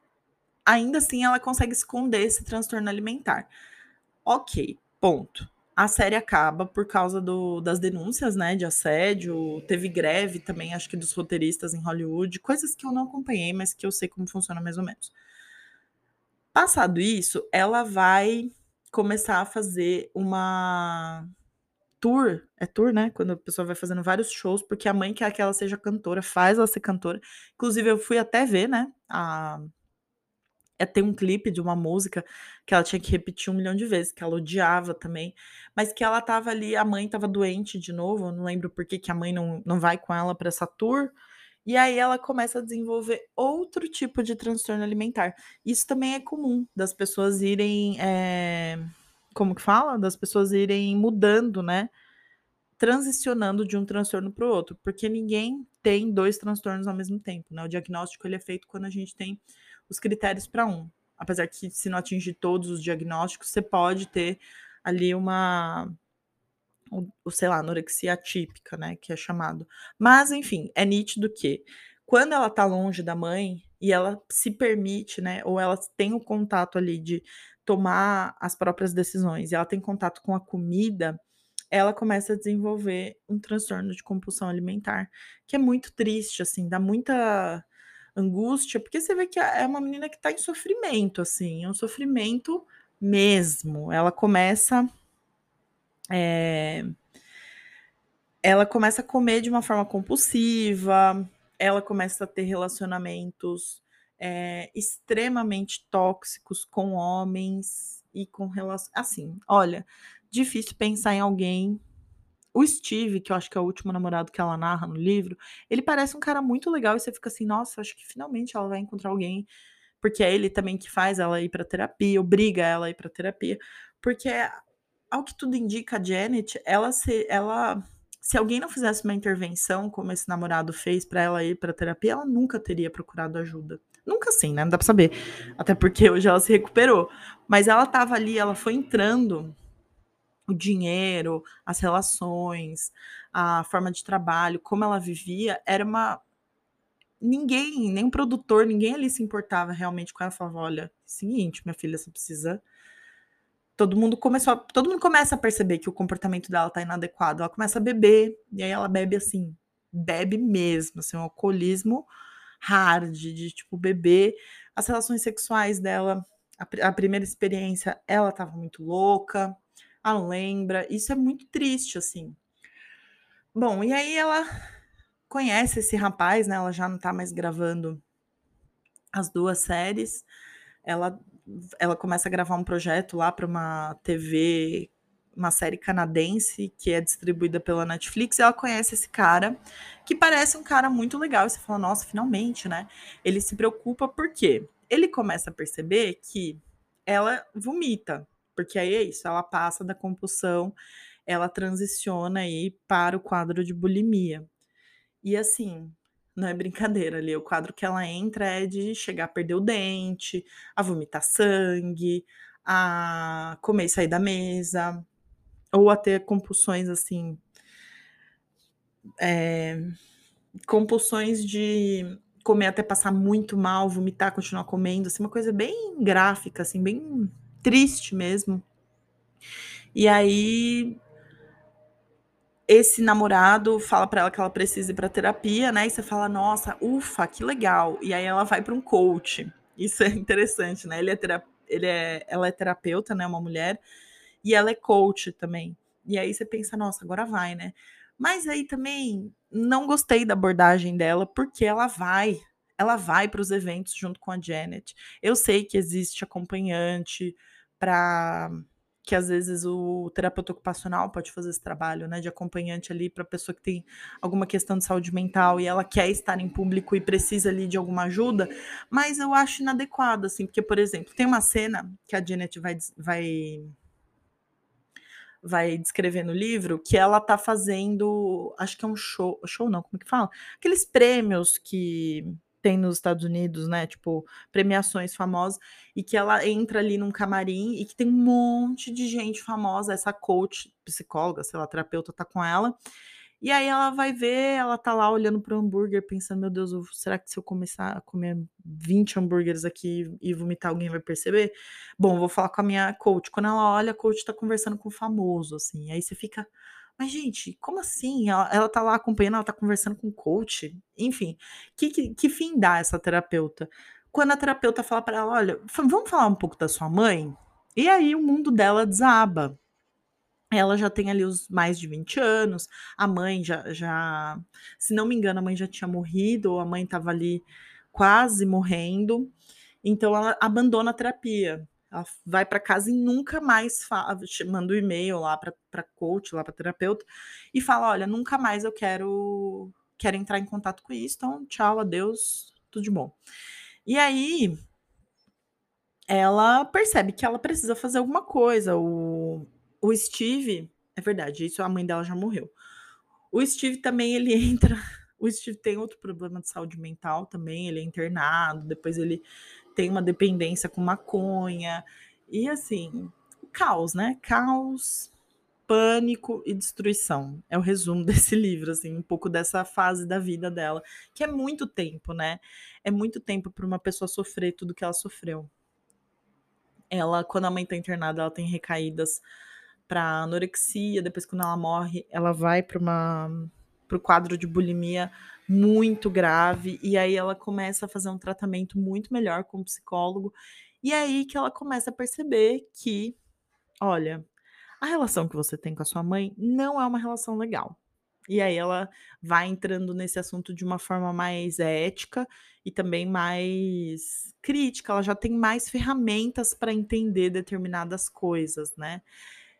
ainda assim ela consegue esconder esse transtorno alimentar. Ok, ponto. A série acaba por causa do das denúncias, né, de assédio, teve greve também, acho que dos roteiristas em Hollywood, coisas que eu não acompanhei, mas que eu sei como funciona mais ou menos. Passado isso, ela vai começar a fazer uma tour, é tour, né, quando a pessoa vai fazendo vários shows, porque a mãe quer que ela seja cantora, faz ela ser cantora. Inclusive eu fui até ver, né, a eh, tem um clipe de uma música que ela tinha que repetir 1.000.000 de vezes, que ela odiava também, mas que ela estava ali a mãe estava doente de novo, eu não lembro por que que a mãe não não vai com ela pra essa tour, e aí ela começa a desenvolver outro tipo de transtorno alimentar. Isso também é comum, das pessoas irem, eh, como que fala? Das pessoas irem mudando, né, transicionando de um transtorno para o outro, porque ninguém tem 2 transtornos ao mesmo tempo, né, o diagnóstico ele é feito quando a gente tem os critérios pra 1. Apesar que se não atingir todos os diagnósticos, você pode ter ali uma o sei lá, anorexia atípica, né, que é chamado. Mas enfim, é nítido que quando ela tá longe da mãe e ela se permite, né, ou ela tem o contato ali de tomar as próprias decisões e ela tem contato com a comida, ela começa a desenvolver um transtorno de compulsão alimentar, que é muito triste, assim, dá muita angústia, porque você vê que é uma menina que tá em sofrimento, assim, é um sofrimento mesmo. Ela começa eh ela começa a comer de uma forma compulsiva, ela começa a ter relacionamentos, eh, extremamente tóxicos com homens e com relaç assim, olha, difícil pensar em alguém o Steve, que eu acho que é o último namorado que ela narra no livro, ele parece um cara muito legal e você fica assim: "Nossa, acho que finalmente ela vai encontrar alguém", porque é ele também que faz ela ir pra terapia, obriga ela a ir pra terapia, porque ao que tudo indica, a Janet, ela se ela se alguém não fizesse uma intervenção como esse namorado fez pra ela ir pra terapia, ela nunca teria procurado ajuda. Nunca assim, né, não dá pra saber, até porque hoje ela se recuperou, mas ela estava ali, ela foi entrando o dinheiro, as relações, a forma de trabalho, como ela vivia, era uma ninguém, nem produtor, ninguém ali se importava realmente com ela, falava: "Olha, seguinte, minha filha, você precisa" todo mundo começou a todo mundo começa a perceber que o comportamento dela tá inadequado, ela começa a beber, e aí ela bebe, assim, bebe mesmo, assim, um alcoolismo hard, de tipo beber. As relações sexuais dela, a a primeira experiência, ela estava muito louca, não lembra, isso é muito triste, assim. Bom, e aí ela conhece esse rapaz, né, ela já não tá mais gravando as 2 séries, ela ela começa a gravar um projeto lá pra uma TV, uma série canadense que é distribuída pela Netflix, ela conhece esse cara, que parece um cara muito legal, e você fala: "Nossa, finalmente, né". Ele se preocupa, por quê? Ele começa a perceber que ela vomita, porque aí é isso, ela passa da compulsão, ela transiciona aí para o quadro de bulimia. E assim, não é brincadeira ali, o quadro que ela entra é de chegar a perder o dente, a vomitar sangue, a comer e sair da mesa, ou a ter compulsões, assim eh, compulsões de comer até passar muito mal, vomitar, continuar comendo, assim, uma coisa bem gráfica, assim, bem triste mesmo. E aí esse namorado fala pra ela que ela precisa ir pra terapia, né, e você fala: "Nossa, ufa, que legal". E aí ela vai pra um coach, isso é interessante, né, ele é tera ele é ela é terapeuta, né, uma mulher, e ela é coach também. E aí você pensa: "Nossa, agora vai, né". Mas aí também não gostei da abordagem dela, porque ela vai ela vai para os eventos junto com a Janet. Eu sei que existe acompanhante pra que às vezes o terapeuta ocupacional pode fazer esse trabalho, né, de acompanhante ali pra pessoa que tem alguma questão de saúde mental e ela quer estar em público e precisa ali de alguma ajuda, mas eu acho inadequado, assim, porque, por exemplo, tem uma cena que a Janet vai vai vai descrever no livro que ela tá fazendo, acho que é um show, show não, como que fala? Aqueles prêmios que tem nos Estados Unidos, né? Tipo, premiações famosas, e que ela entra ali num camarim e que tem um monte de gente famosa, essa coach, psicóloga, sei lá, terapeuta tá com ela. E aí ela vai ver, ela tá lá olhando pro hambúrguer, pensando, meu Deus, será que se eu começar a comer 20 hambúrgueres aqui e vomitar, alguém vai perceber? Bom, vou falar com a minha coach. Quando ela olha, a coach tá conversando com o famoso, assim. Aí você fica, mas, gente, como assim? Ela, ela tá lá acompanhando, ela tá conversando com o coach. Enfim, que, que, que fim dá essa terapeuta? Quando a terapeuta fala para ela, olha, vamos falar um pouco da sua mãe? E aí o mundo dela desaba. Ela já tem ali os mais de 20 anos, a mãe já, já se não me engano, a mãe já tinha morrido, ou a mãe estava ali quase morrendo, então ela abandona a terapia. Ela vai para casa e nunca mais fala, manda um e-mail lá para coach, lá para terapeuta, e fala: olha, nunca mais eu quero, quero entrar em contato com isso, então tchau, adeus, tudo de bom. E aí ela percebe que ela precisa fazer alguma coisa. O, o Steve, é verdade, isso a mãe dela já morreu. O Steve também ele entra. O Steve tem outro problema de saúde mental também, ele é internado, depois ele tem uma dependência com maconha. E assim, caos, né? Caos, pânico e destruição. É o resumo desse livro, assim, um pouco dessa fase da vida dela, que é muito tempo, né? É muito tempo para uma pessoa sofrer tudo que ela sofreu. Ela, quando a mãe tá internada, ela tem recaídas para anorexia, depois quando ela morre, ela vai para uma para o quadro de bulimia muito grave, e aí ela começa a fazer um tratamento muito melhor com o psicólogo, e é aí que ela começa a perceber que, olha, a relação que você tem com a sua mãe não é uma relação legal. E aí ela vai entrando nesse assunto de uma forma mais ética e também mais crítica, ela já tem mais ferramentas para entender determinadas coisas, né?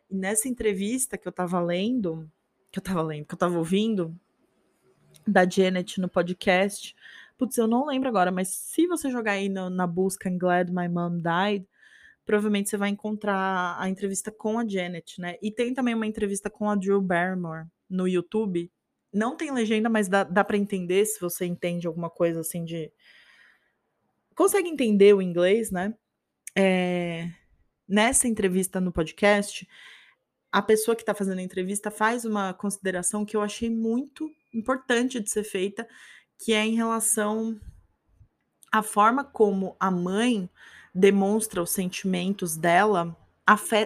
E nessa entrevista que eu estava lendo, que eu tava lendo, que eu tava ouvindo, da Janet no podcast. Putz, eu não lembro agora, mas se você jogar aí no, na busca em Glad My Mom Died, provavelmente você vai encontrar a entrevista com a Janet, né? E tem também uma entrevista com a Drew Barrymore no YouTube. Não tem legenda, mas dá, dá para entender se você entende alguma coisa assim de. Consegue entender o inglês, né? É... Nessa entrevista no podcast, a pessoa que está fazendo a entrevista faz uma consideração que eu achei muito importante de ser feita, que é em relação à forma como a mãe demonstra os sentimentos dela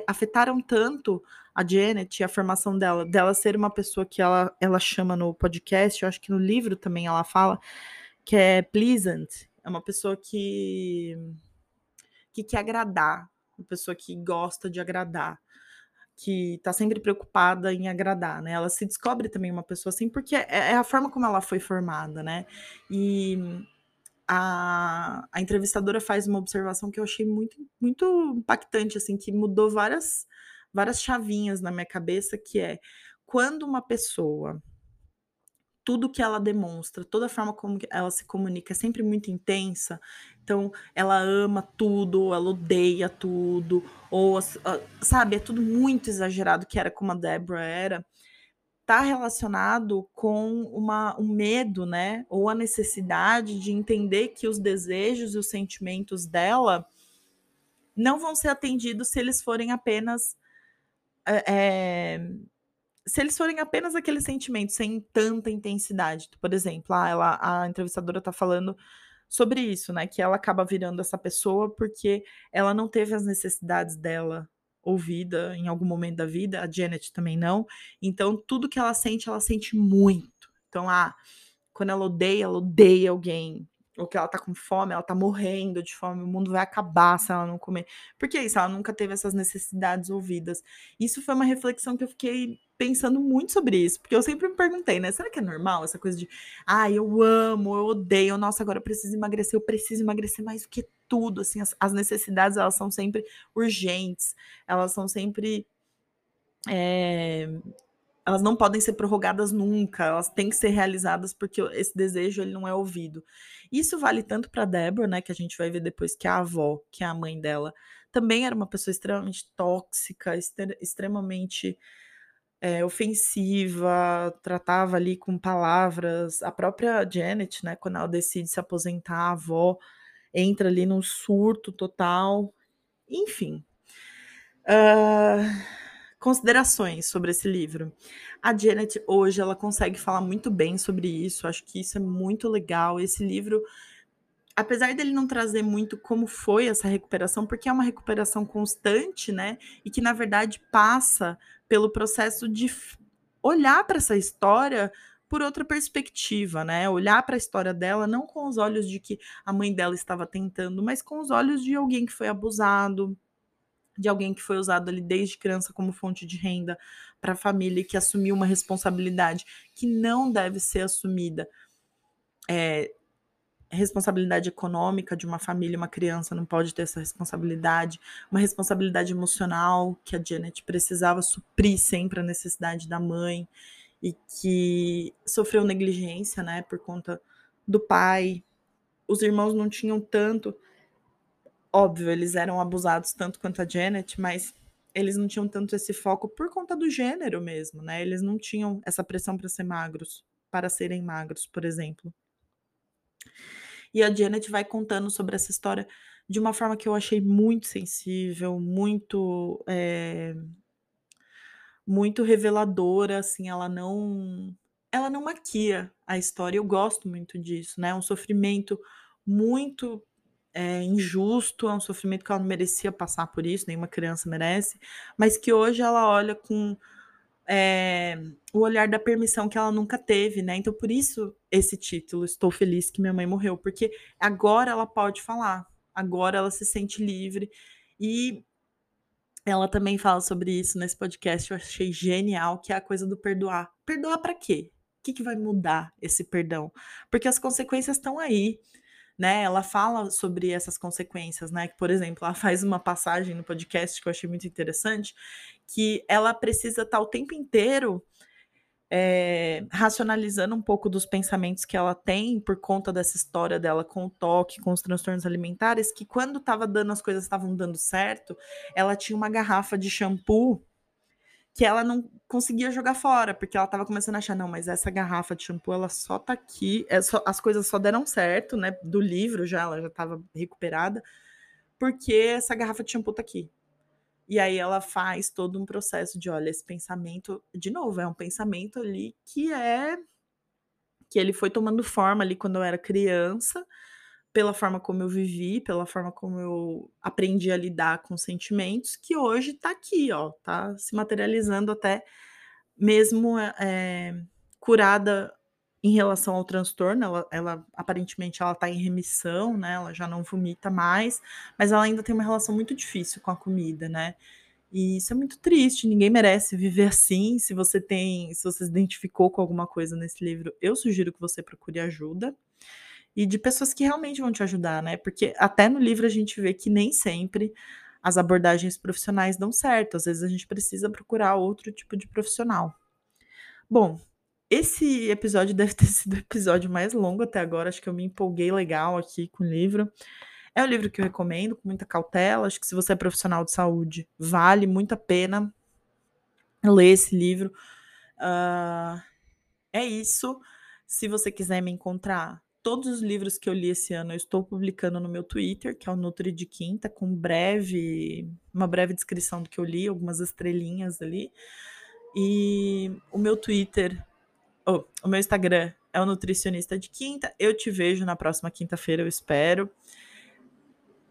afetaram tanto a Janet e a formação dela, dela ser uma pessoa que ela, ela chama no podcast, eu acho que no livro também ela fala, que é pleasant, é uma pessoa que que quer agradar, uma pessoa que gosta de agradar que está sempre preocupada em agradar, né? Ela se descobre também uma pessoa assim, porque é, é a forma como ela foi formada, né? E a, a entrevistadora faz uma observação que eu achei muito, muito impactante, assim, que mudou várias, várias chavinhas na minha cabeça, que é quando uma pessoa tudo que ela demonstra, toda a forma como ela se comunica é sempre muito intensa. Então, ela ama tudo, ela odeia tudo, ou sabe, é tudo muito exagerado, que era como a Débora era. Tá relacionado com uma, um medo, né? Ou a necessidade de entender que os desejos e os sentimentos dela não vão ser atendidos se eles forem apenas é, se eles forem apenas aqueles sentimentos sem tanta intensidade, por exemplo, ah, ela, a entrevistadora está falando sobre isso, né? Que ela acaba virando essa pessoa porque ela não teve as necessidades dela ouvida em algum momento da vida, a Janet também não. Então, tudo que ela sente, ela sente muito. Então, ah, quando ela odeia, ela odeia alguém ou que ela tá com fome, ela tá morrendo de fome, o mundo vai acabar se ela não comer. Porque é isso, ela nunca teve essas necessidades ouvidas. Isso foi uma reflexão que eu fiquei pensando muito sobre isso, porque eu sempre me perguntei, né? Será que é normal essa coisa de, ah, eu amo, eu odeio, nossa, agora eu preciso emagrecer, eu preciso emagrecer mais do que tudo, assim, as, as necessidades, elas são sempre urgentes, elas são sempre é, elas não podem ser prorrogadas nunca, elas têm que ser realizadas porque esse desejo ele não é ouvido. Isso vale tanto para Deborah, né, que a gente vai ver depois que a avó, que é a mãe dela, também era uma pessoa extremamente tóxica, extremamente é, ofensiva, tratava ali com palavras. A própria Janet, né, quando ela decide se aposentar, a avó entra ali num surto total. Enfim. Uh, considerações sobre esse livro. A Janet hoje ela consegue falar muito bem sobre isso. Acho que isso é muito legal. Esse livro apesar dele não trazer muito como foi essa recuperação, porque é uma recuperação constante, né? E que na verdade passa pelo processo de olhar para essa história por outra perspectiva, né? Olhar para a história dela não com os olhos de que a mãe dela estava tentando, mas com os olhos de alguém que foi abusado, de alguém que foi usado ali desde criança como fonte de renda para a família e que assumiu uma responsabilidade que não deve ser assumida é, responsabilidade econômica de uma família, uma criança não pode ter essa responsabilidade, uma responsabilidade emocional que a Janet precisava suprir sempre a necessidade da mãe e que sofreu negligência, né, por conta do pai. Os irmãos não tinham tanto, óbvio, eles eram abusados tanto quanto a Janet, mas eles não tinham tanto esse foco por conta do gênero mesmo, né? Eles não tinham essa pressão para ser magros, para serem magros, por exemplo. E a Janet vai contando sobre essa história de uma forma que eu achei muito sensível, muito é, muito reveladora, assim, ela não ela não maquia a história. Eu gosto muito disso, né? É um sofrimento muito é, injusto, é um sofrimento que ela não merecia passar por isso, nenhuma criança merece, mas que hoje ela olha com é, o olhar da permissão que ela nunca teve, né? Então, por isso esse título, Estou Feliz que Minha Mãe Morreu, porque agora ela pode falar, agora ela se sente livre. E ela também fala sobre isso nesse podcast, eu achei genial, que é a coisa do perdoar. Perdoar para quê? O que, que vai mudar esse perdão? Porque as consequências estão aí né? Ela fala sobre essas consequências, né? Que, por exemplo, ela faz uma passagem no podcast que eu achei muito interessante, que ela precisa estar o tempo inteiro é, racionalizando um pouco dos pensamentos que ela tem por conta dessa história dela com o toque, com os transtornos alimentares, que quando estava dando as coisas estavam dando certo, ela tinha uma garrafa de shampoo que ela não conseguia jogar fora, porque ela tava começando a achar, não, mas essa garrafa de shampoo, ela só tá aqui, é só, as coisas só deram certo, né, do livro já, ela já tava recuperada, porque essa garrafa de shampoo tá aqui. E aí ela faz todo um processo de, olha, esse pensamento, de novo, é um pensamento ali que é que ele foi tomando forma ali quando eu era criança, pela forma como eu vivi, pela forma como eu aprendi a lidar com sentimentos, que hoje está aqui, ó, tá se materializando até mesmo é, curada em relação ao transtorno, ela, ela aparentemente ela está em remissão, né? Ela já não vomita mais, mas ela ainda tem uma relação muito difícil com a comida, né? E isso é muito triste, ninguém merece viver assim. Se você tem, se você se identificou com alguma coisa nesse livro, eu sugiro que você procure ajuda e de pessoas que realmente vão te ajudar, né? Porque até no livro a gente vê que nem sempre as abordagens profissionais dão certo. Às vezes a gente precisa procurar outro tipo de profissional. Bom, esse episódio deve ter sido o episódio mais longo até agora. Acho que eu me empolguei legal aqui com o livro. É um livro que eu recomendo com muita cautela. Acho que se você é profissional de saúde, vale muito a pena ler esse livro. Uh, é isso. Se você quiser me encontrar todos os livros que eu li esse ano eu estou publicando no meu Twitter, que é o Nutri de Quinta, com breve, uma breve descrição do que eu li, algumas estrelinhas ali. E o meu Twitter, oh, o meu Instagram é o Nutricionista de Quinta. Eu te vejo na próxima quinta-feira, eu espero.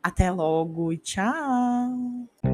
Até logo e tchau!